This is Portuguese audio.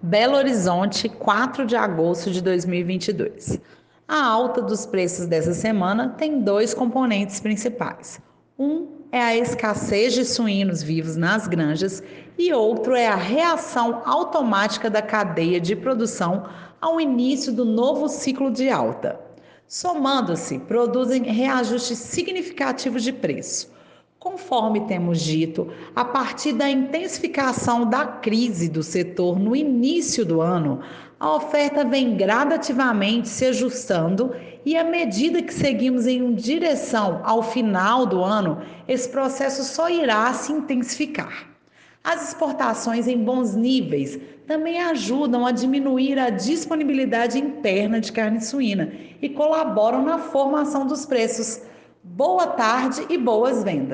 Belo Horizonte, 4 de agosto de 2022. A alta dos preços dessa semana tem dois componentes principais. Um é a escassez de suínos vivos nas granjas e outro é a reação automática da cadeia de produção ao início do novo ciclo de alta. Somando-se, produzem reajustes significativos de preço Conforme temos dito, a partir da intensificação da crise do setor no início do ano, a oferta vem gradativamente se ajustando e, à medida que seguimos em direção ao final do ano, esse processo só irá se intensificar. As exportações em bons níveis também ajudam a diminuir a disponibilidade interna de carne suína e colaboram na formação dos preços. Boa tarde e boas vendas!